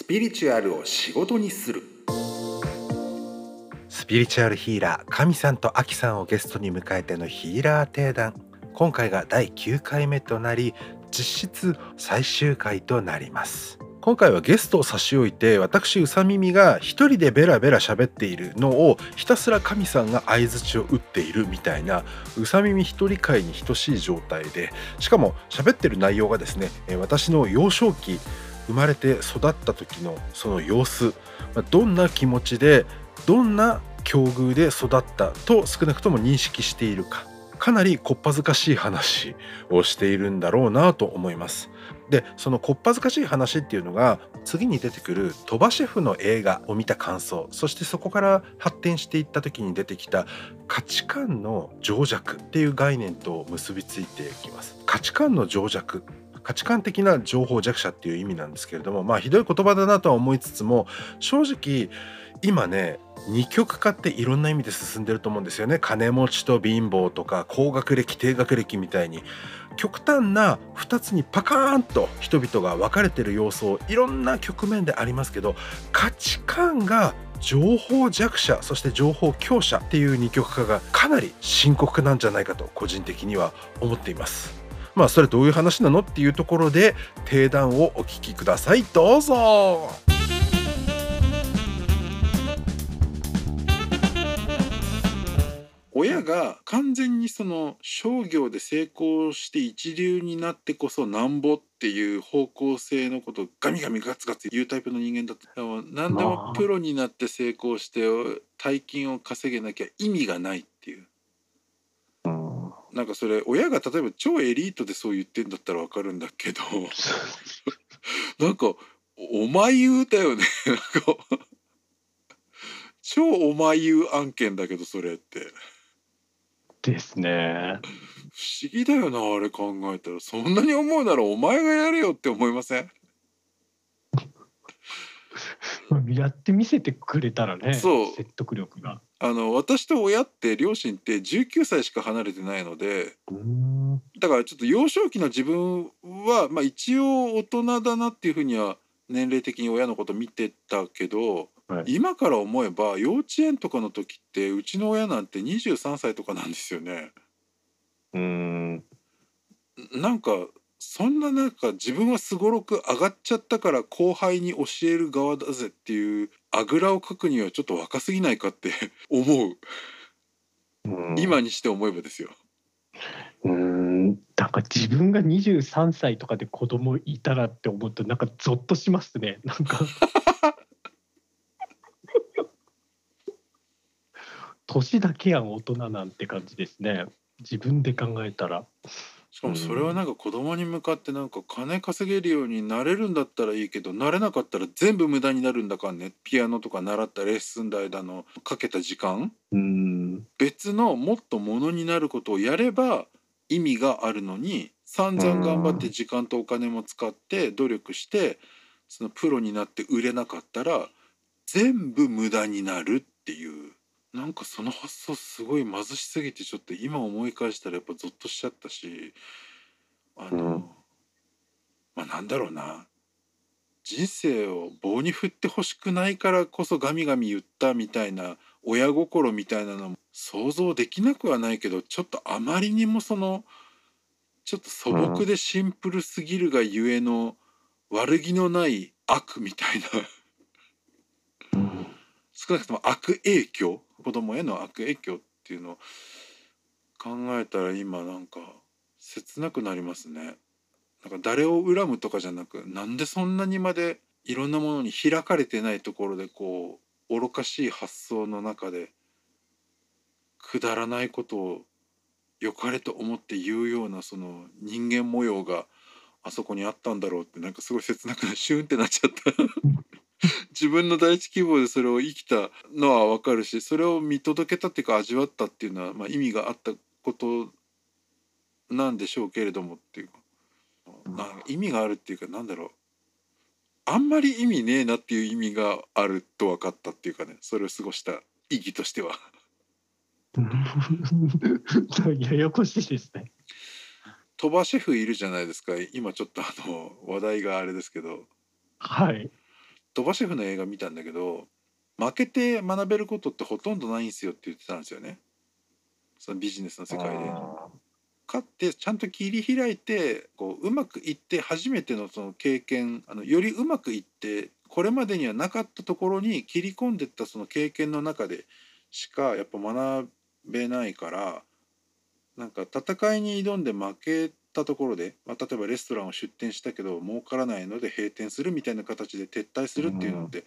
スピリチュアルを仕事にする。スピリチュアルヒーラー神さんとアキさんをゲストに迎えてのヒーラー定談。今回が第9回目となり実質最終回となります。今回はゲストを差し置いて私うさ耳が一人でベラベラ喋っているのをひたすら神さんが相槌を打っているみたいなうさ耳一人会に等しい状態でしかも喋ってる内容がですね私の幼少期生まれて育った時のその様子どんな気持ちでどんな境遇で育ったと少なくとも認識しているかかなりこっぱずかしい話をしているんだろうなと思います。でそのこっぱずかしい話っていうのが次に出てくる鳥羽シェフの映画を見た感想そしてそこから発展していった時に出てきた価値観の情弱っていう概念と結びついていきます価値観の情弱価値観的な情報弱者っていう意味なんですけれどもまあひどい言葉だなとは思いつつも正直今ね二極化っていろんな意味で進んでると思うんですよね金持ちと貧乏とか高学歴低学歴みたいに極端な2つにパカーンと人々が分かれてる様相いろんな局面でありますけど価値観が情報弱者そして情報強者っていう二極化がかなり深刻なんじゃないかと個人的には思っています。まあそれどういう話なの？っていうところで定談をお聞きください。どうぞ。親が完全にその商業で成功して一流になってこそなんぼっていう方向性のことをガミガミガツガツ言うタイプの人間だったでも何でもプロになって成功して大金を稼げなきゃ意味がないっていう。なんかそれ親が例えば超エリートでそう言ってんだったらわかるんだけど なんかお前言うだよねなんか超お前言う案件だけどそれって。ですね。不思議だよなあれ考えたらそんなに思うならお前がやれよって思いません？やってみせてくれたらね説得力が。あの私と親って両親って19歳しか離れてないのでだからちょっと幼少期の自分は、まあ、一応大人だなっていうふうには年齢的に親のこと見てたけどはい、今から思えば幼稚園とかの時ってうちの親なんて23歳とかなんですよね。うん。なんかそんななんか自分はすごろく上がっちゃったから後輩に教える側だぜっていうあぐらをかくにはちょっと若すぎないかって 思う。今にして思えばですよ。うん。なんか自分が23歳とかで子供いたらって思うとなんかゾッとしますね。なんか。年だけやん大人なんて感じですね。自分で考えたら。しかもそれはなんか子供に向かってなんか金稼げるようになれるんだったらいいけどなれなかったら全部無駄になるんだかんね。ピアノとか習ったレッスン代だのかけた時間。うん。別のもっとものになることをやれば意味があるのに散々頑張って時間とお金も使って努力してそのプロになって売れなかったら全部無駄になるっていうなんかその発想すごい貧しすぎてちょっと今思い返したらやっぱゾッとしちゃったしあの、うん、まあなんだろうな。人生を棒に振ってほしくないからこそガミガミ言ったみたいな親心みたいなのも想像できなくはないけどちょっとあまりにもそのちょっと素朴でシンプルすぎるがゆえの悪気のない悪みたいな少なくとも悪影響子供への悪影響っていうのを考えたら今なんか切なくなりますね。なんか誰を恨むとかじゃなくなんでそんなにまでいろんなものに開かれてないところでこう愚かしい発想の中でくだらないことを良かれと思って言うようなその人間模様があそこにあったんだろうってなんかすごい切なくなシュンってなっちゃった 自分の第一希望でそれを生きたのは分かるしそれを見届けたっていうか味わったっていうのは、まあ、意味があったことなんでしょうけれどもっていうかな意味があるっていうかなんだろうあんまり意味ねえなっていう意味があると分かったっていうかねそれを過ごした意義としては。ややこしいですね。鳥羽シェフいるじゃないですか今ちょっとあの話題があれですけど。はい。鳥羽シェフの映画見たんだけど負けて学べることってほとんどないんですよって言ってたんですよねそのビジネスの世界で。勝ってちゃんと切り開いてこううまくいって初めてのその経験あのよりうまくいってこれまでにはなかったところに切り込んでったその経験の中でしかやっぱ学べないからなんか戦いに挑んで負けたところで、まあ、例えばレストランを出店したけど儲からないので閉店するみたいな形で撤退するっていうのって、うん、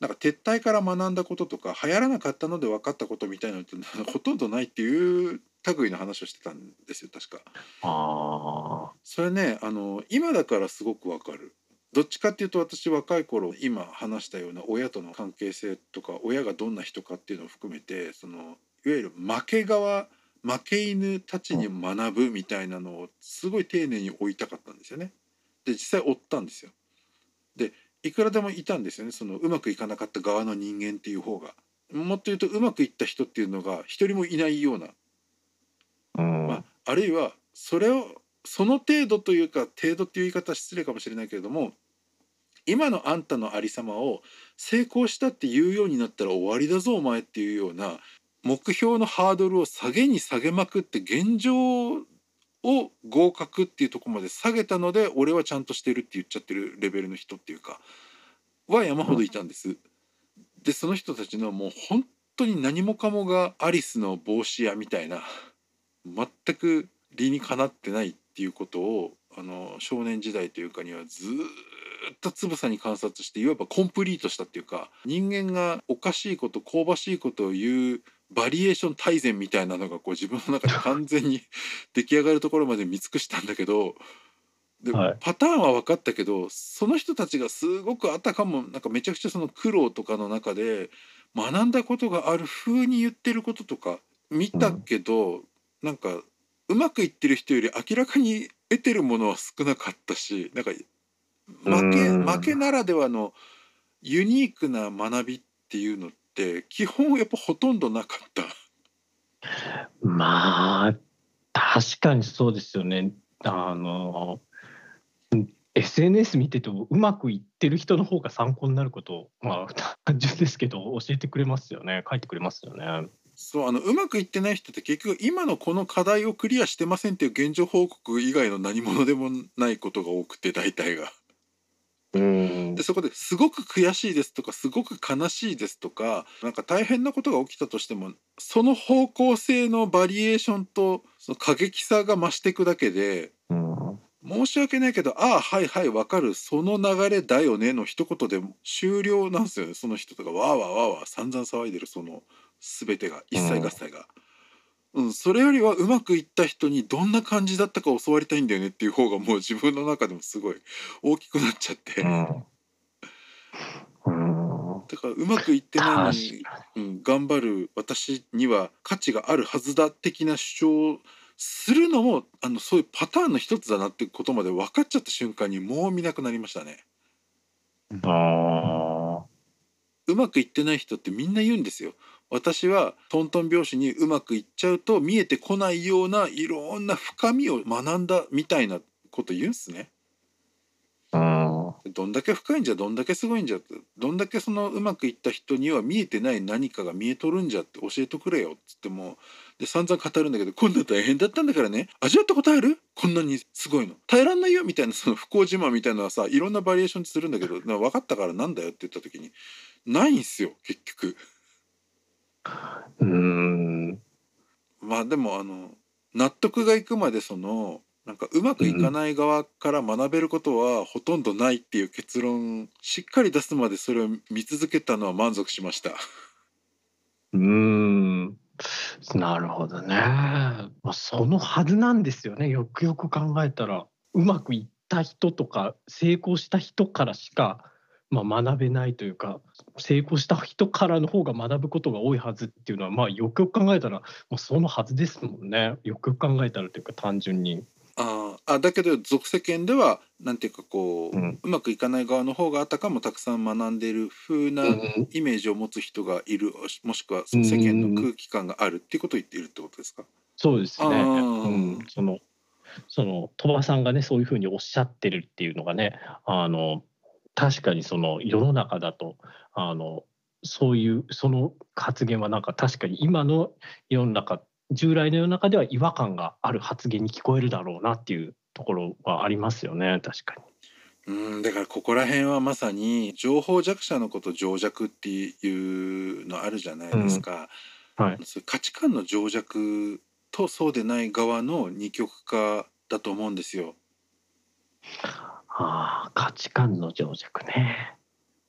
なんか撤退から学んだこととか流行らなかったので分かったことみたいなのって ほとんどないっていう類の話をしてたんですよ確か。あそれねあの今だからすごくわかる。どっちかっていうと私若い頃今話したような親との関係性とか親がどんな人かっていうのを含めてそのいわゆる負け側負け犬たちに学ぶみたいなのをすごい丁寧に追いたかったんですよね。で実際追ったんですよ。でいくらでもいたんですよねそのうまくいかなかった側の人間っていう方が。もっと言うとうまくいった人っていうのが一人もいないようなまあ、あるいはそれをその程度というか程度っていう言い方は失礼かもしれないけれども今のあんたのありさまを成功したって言うようになったら終わりだぞお前っていうような目標のハードルを下げに下げまくって現状を合格っていうとこまで下げたので俺はちゃんとしてるって言っちゃってるレベルの人っていうかは山ほどいたんです。でその人たちのもう本当に何もかもがアリスの帽子屋みたいな全く理にかなってないっていうことをあの少年時代というかにはずっとつぶさに観察していわばコンプリートしたっていうか人間がおかしいこと香ばしいことを言うバリエーション大全みたいなのがこう自分の中で完全に 出来上がるところまで見尽くしたんだけどで、はい、パターンは分かったけどその人たちがすごくあたかもなんかめちゃくちゃその苦労とかの中で学んだことがある風に言ってることとか見たけど、うんなんかうまくいってる人より明らかに得てるものは少なかったしなんか負け負けならではのユニークな学びっていうのって基本やっぱほとんどなかった。まあ確かにそうですよね。あの SNS 見ててもうまくいってる人の方が参考になることまあ単純ですけど教えてくれますよね書いてくれますよね。そうあのうまくいってない人って結局今のこの課題をクリアしてませんっていう現状報告以外の何者でもないことが多くて大体が。でそこですごく悔しいですとかすごく悲しいですとかなんか大変なことが起きたとしてもその方向性のバリエーションとその過激さが増していくだけで、申し訳ないけど「ああはいはいわかる。その流れだよね」の一言で終了なんですよねその人とか。わーわーわーわー散々騒いでるその全てが一切合切が、うん、それよりはうまくいった人にどんな感じだったか教わりたいんだよねっていう方がもう自分の中でもすごい大きくなっちゃって、うん、だからうまくいってないのに、うん、頑張る私には価値があるはずだ的な主張するのもあのそういうパターンの一つだなってことまで分かっちゃった瞬間にもう見なくなりましたね。あうまくいってない人ってみんな言うんですよ。私はトントン拍子にうまくいっちゃうと見えてこないようないろんな深みを学んだみたいなこと言うんすね。どんだけ深いんじゃどんだけすごいんじゃってどんだけそのうまくいった人には見えてない何かが見えとるんじゃって教えとくれよっつってもで散々語るんだけどこんな大変だったんだからね。味わったことある？こんなにすごいの。耐えらんないよみたいなその不幸自慢みたいなのはさいろんなバリエーションするんだけど分かったからなんだよって言った時にないんすよ結局。うん。まあでもあの納得がいくまでそのなんかうまくいかない側から学べることはほとんどないっていう結論しっかり出すまでそれを見続けたのは満足しました。うんなるほどね。まあ、そのはずなんですよねよくよく考えたらうまくいった人とか成功した人からしかまあ、学べないというか成功した人からの方が学ぶことが多いはずっていうのはまあよくよく考えたらもうそのはずですもんねよくよく考えたらというか単純に。ああだけど俗世間ではなんていうかこう、うん、うまくいかない側の方があたかもたくさん学んでいる風なイメージを持つ人がいる、もしくは世間の空気感があるっていうことを言っているってことですか、そうですね、うん、そのその鳥羽さんがねそういうふうにおっしゃってるっていうのがねあの確かにその世の中だとあのそういうその発言はなんか確かに今の世の中従来の世の中では違和感がある発言に聞こえるだろうなっていうところはありますよね確かに。うんだからここら辺はまさに情報弱者のこと情弱っていうのあるじゃないですか、はい、そういう価値観の情弱とそうでない側の二極化だと思うんですよ。ああ価値観の情弱ね。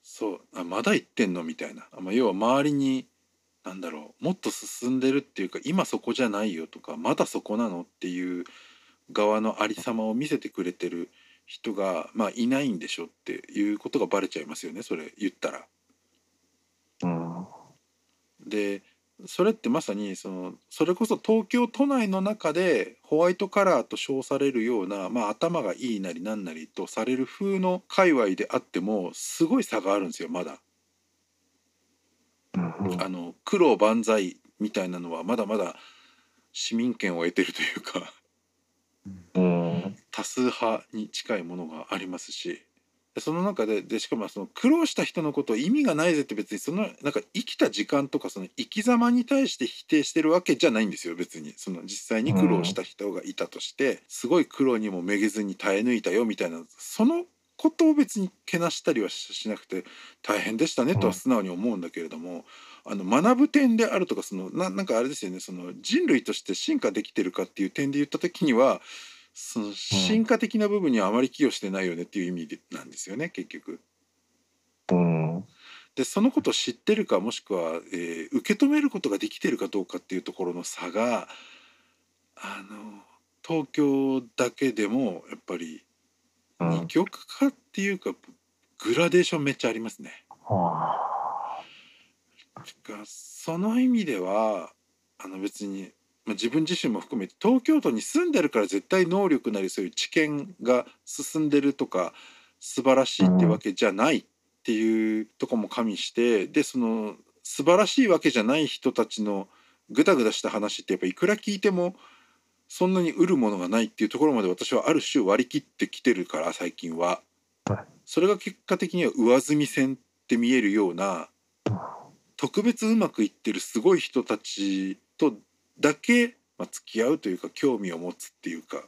そうあまだ言ってんの？みたいな、まあ、要は周りになんだろうもっと進んでるっていうか今そこじゃないよとかまだそこなのっていう側のありさまを見せてくれてる人が、まあ、いないんでしょっていうことがバレちゃいますよねそれ言ったら。うんでそれってまさにそのそれこそ東京都内の中でホワイトカラーと称されるような、まあ、頭がいいなりなんなりとされる風の界隈であってもすごい差があるんですよまだ。うんあの苦労万歳みたいなのはまだまだ市民権を得てるというかうん。多数派に近いものがありますし。でその中ででしかもその苦労した人のことを意味がないぜって別にそのなんか生きた時間とかその生き様に対して否定してるわけじゃないんですよ別に。その実際に苦労した人がいたとしてすごい苦労にもめげずに耐え抜いたよみたいなそのことを別にけなしたりはしなくて大変でしたねとは素直に思うんだけれども、あの学ぶ点であるとかそのななんかあれですよねその人類として進化できてるかっていう点で言った時にはその進化的な部分にはあまり寄与してないよねっていう意味でなんですよね結局。うん。でそのことを知ってるかもしくは、えー受け止めることができてるかどうかっていうところの差があの東京だけでもやっぱりうん二極化っていうかグラデーションめっちゃありますね。あてかその意味ではあの別に、まあ、自分自身も含めて東京都に住んでるから絶対能力なりそういう知見が進んでるとか素晴らしいってわけじゃないっていうとこも加味してでその素晴らしいわけじゃない人たちのグダグダした話ってやっぱいくら聞いてもそんなに売るものがないっていうところまで私はある種割り切ってきてるから最近ははい。それが結果的には上積み線って見えるような特別うまくいってるすごい人たちとだけ、まあ、付き合うというか興味を持つっていうか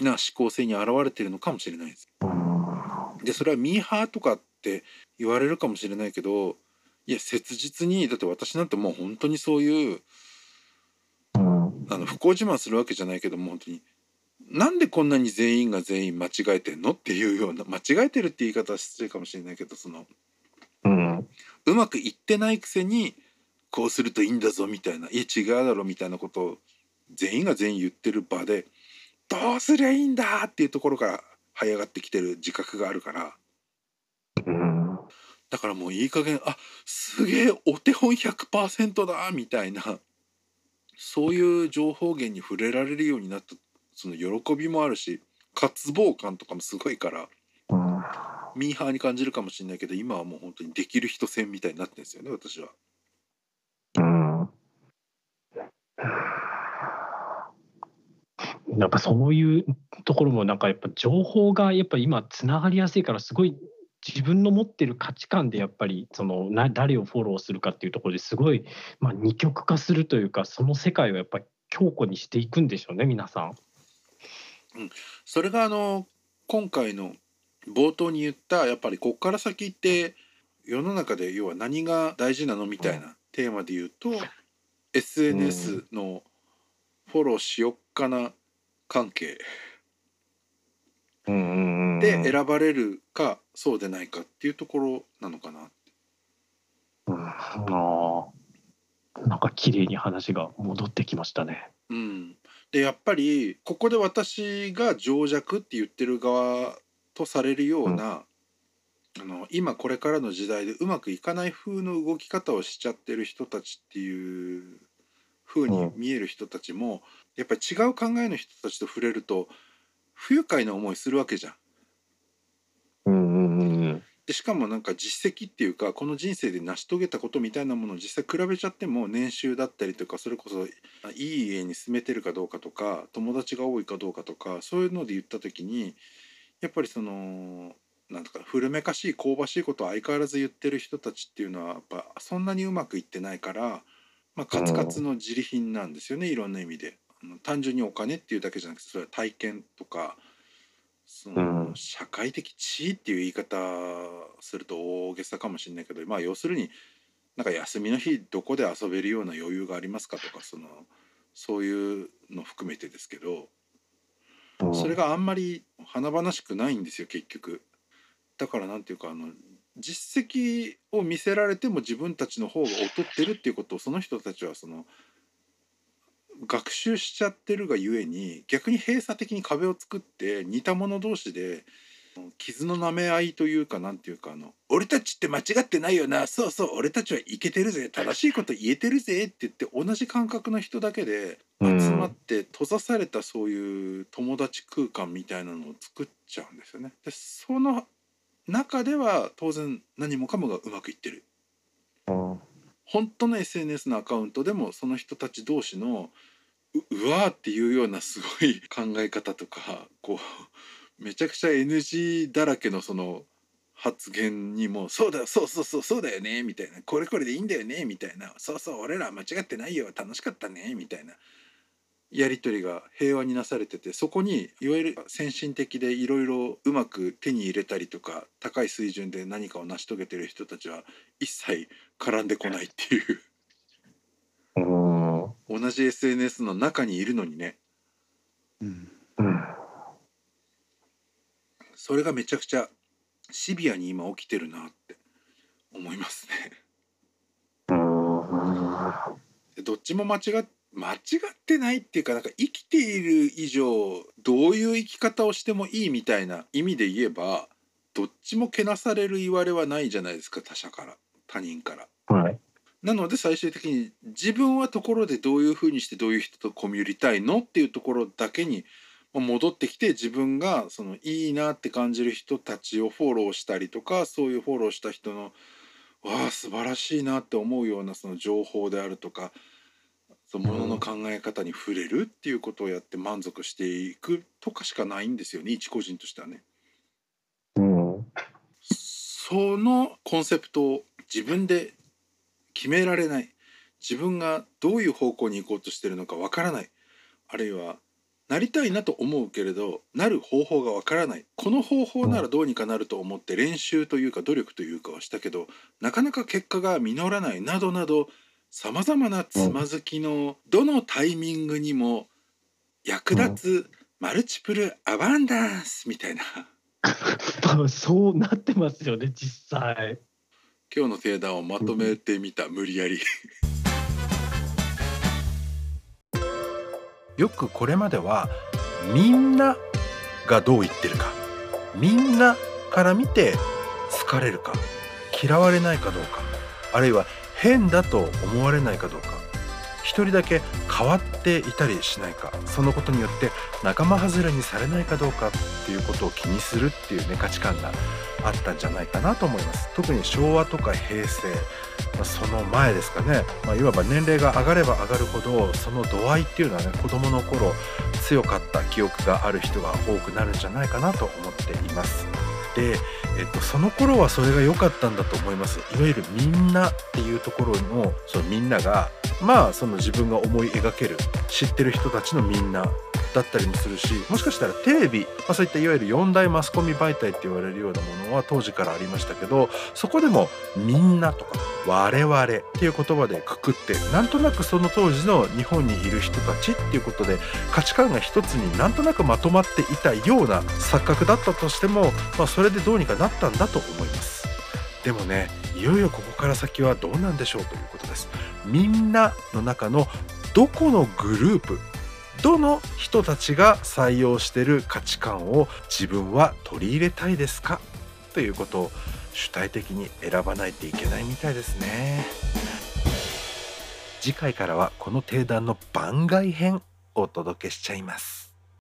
な思考性に現れてるのかもしれないです。うんでそれはミーハーとかって言われるかもしれないけどいや切実にだって私なんてもう本当にそういううんあの不幸自慢するわけじゃないけども本当になんでこんなに全員が全員間違えてんのっていうような間違えてるって言い方は失礼かもしれないけどそのうん。うまくいってないくせにこうするといいんだぞみたいないや違うだろみたいなことを全員が全員言ってる場でどうすりゃいいんだっていうところから這い上がってきてる自覚があるから。うん。だからもういい加減あすげえお手本100%だみたいなそういう情報源に触れられるようになったその喜びもあるし渇望感とかもすごいからうんミーハーに感じるかもしれないけど今はもう本当にできる人戦みたいになってるんですよね私は。うんやっぱそういうところもなんかやっぱ情報がやっぱ今つながりやすいからすごい自分の持ってる価値観でやっぱりそのな誰をフォローするかっていうところですごい、まあ、二極化するというかその世界をやっぱり強固にしていくんでしょうね皆さん。それがあの今回の冒頭に言ったやっぱりこっから先って世の中で要は何が大事なの？みたいなテーマで言うと SNS のフォローしよっかな関係。うん。うんうんで選ばれるかそうでないかっていうところなのかな。うんあーなんか綺麗に話が戻ってきましたね。うん、でやっぱりここで私が情弱って言ってる側とされるような、あの今これからの時代でうまくいかない風の動き方をしちゃってる人たちっていう風に見える人たちも、やっぱり違う考えの人たちと触れると不愉快な思いするわけじゃん。うんうんでしかもなんか実績っていうかこの人生で成し遂げたことみたいなものを実際比べちゃっても年収だったりとかそれこそいい家に住めてるかどうかとか友達が多いかどうかとかそういうので言った時にやっぱりそのなんとか古めかしい香ばしいことを相変わらず言ってる人たちっていうのはやっぱそんなにうまくいってないから、まあ、カツカツの自利品なんですよね、いろんな意味で。あの単純にお金っていうだけじゃなくてそれは体験とかそのうん社会的地位っていう言い方すると大げさかもしれないけどまあ要するになんか休みの日どこで遊べるような余裕がありますかとかそのそういうの含めてですけどうんそれがあんまり華々しくないんですよ結局。だからなんていうかあの実績を見せられても自分たちの方が劣ってるっていうことをその人たちはその学習しちゃってるがゆえに逆に閉鎖的に壁を作って似た者同士で傷の舐め合いというかなんていうかあの「俺たちって間違ってないよなそうそう俺たちはいけてるぜ正しいこと言えてるぜ」って言って同じ感覚の人だけで集まって閉ざされたそういう友達空間みたいなのを作っちゃうんですよね。でその中では当然何もかもがうまくいってる。うん本当の SNS のアカウントでもその人たち同士のうわーっていうようなすごい 考え方とかこうめちゃくちゃ NG だらけのその発言にも「そうだそうそうそうそうだよね」みたいな「これこれでいいんだよね」みたいな「そうそう俺ら間違ってないよ楽しかったね」みたいなやり取りが平和になされててそこにいわゆる先進的でいろいろうまく手に入れたりとか高い水準で何かを成し遂げてる人たちは一切絡んでこないっていう。同じ SNS の中にいるのにねうんうんそれがめちゃくちゃシビアに今起きてるなって思いますね。どっちも間違っ間違ってないっていうかなんか生きている以上どういう生き方をしてもいいみたいな意味で言えばどっちもけなされる言われはないじゃないですか他者から他人から。はいなので最終的に自分はところでどういうふうにしてどういう人とコミュニたいのっていうところだけにまあ戻ってきて自分がそのいいなって感じる人たちをフォローしたりとかそういうフォローした人のわあ素晴らしいなって思うようなその情報であるとかそのものの考え方に触れるっていうことをやって満足していくとかしかないんですよね一個人としてはね。うんそのコンセプトを自分で決められない。自分がどういう方向に行こうとしてるのかわからない。あるいはなりたいなと思うけれどなる方法がわからない。この方法ならどうにかなると思って練習というか努力というかはしたけどなかなか結果が実らないなどなどさまざまなつまずきのどのタイミングにも役立つマルチプルアバンダンスみたいな。まあそうなってますよね実際。今日の定談をまとめてみた無理やり。よくこれまではみんながどう言ってるかみんなから見て好かれるか嫌われないかどうかあるいは変だと思われないかどうか一人だけ変わっていたりしないかそのことによって仲間外れにされないかどうかっていうことを気にするっていうね価値観があったんじゃないかなと思います。特に昭和とか平成、まあその前ですかね、まあ、いわば年齢が上がれば上がるほどその度合いっていうのはね子供の頃強かった記憶がある人が多くなるんじゃないかなと思っています。で、えっと、その頃はそれが良かったんだと思います。いわゆるみんなっていうところのそのみんながまあその自分が思い描ける知ってる人たちのみんなだったりもするしもしかしたらテレビ、まあ、そういったいわゆる4大マスコミ媒体って言われるようなものは当時からありましたけどそこでも「みんな」とか「我々」っていう言葉でくくってなんとなくその当時の日本にいる人たちっていうことで価値観が一つになんとなくまとまっていたような錯覚だったとしても、まあ、それでどうにかなったんだと思います。でもねいよいよここから先はどうなんでしょうということです。みんなの中のどこのグループどの人たちが採用してる価値観を自分は取り入れたいですか？ということを主体的に選ばないといけないみたいですね。次回からはこの定談の番外編お届けしちゃいます。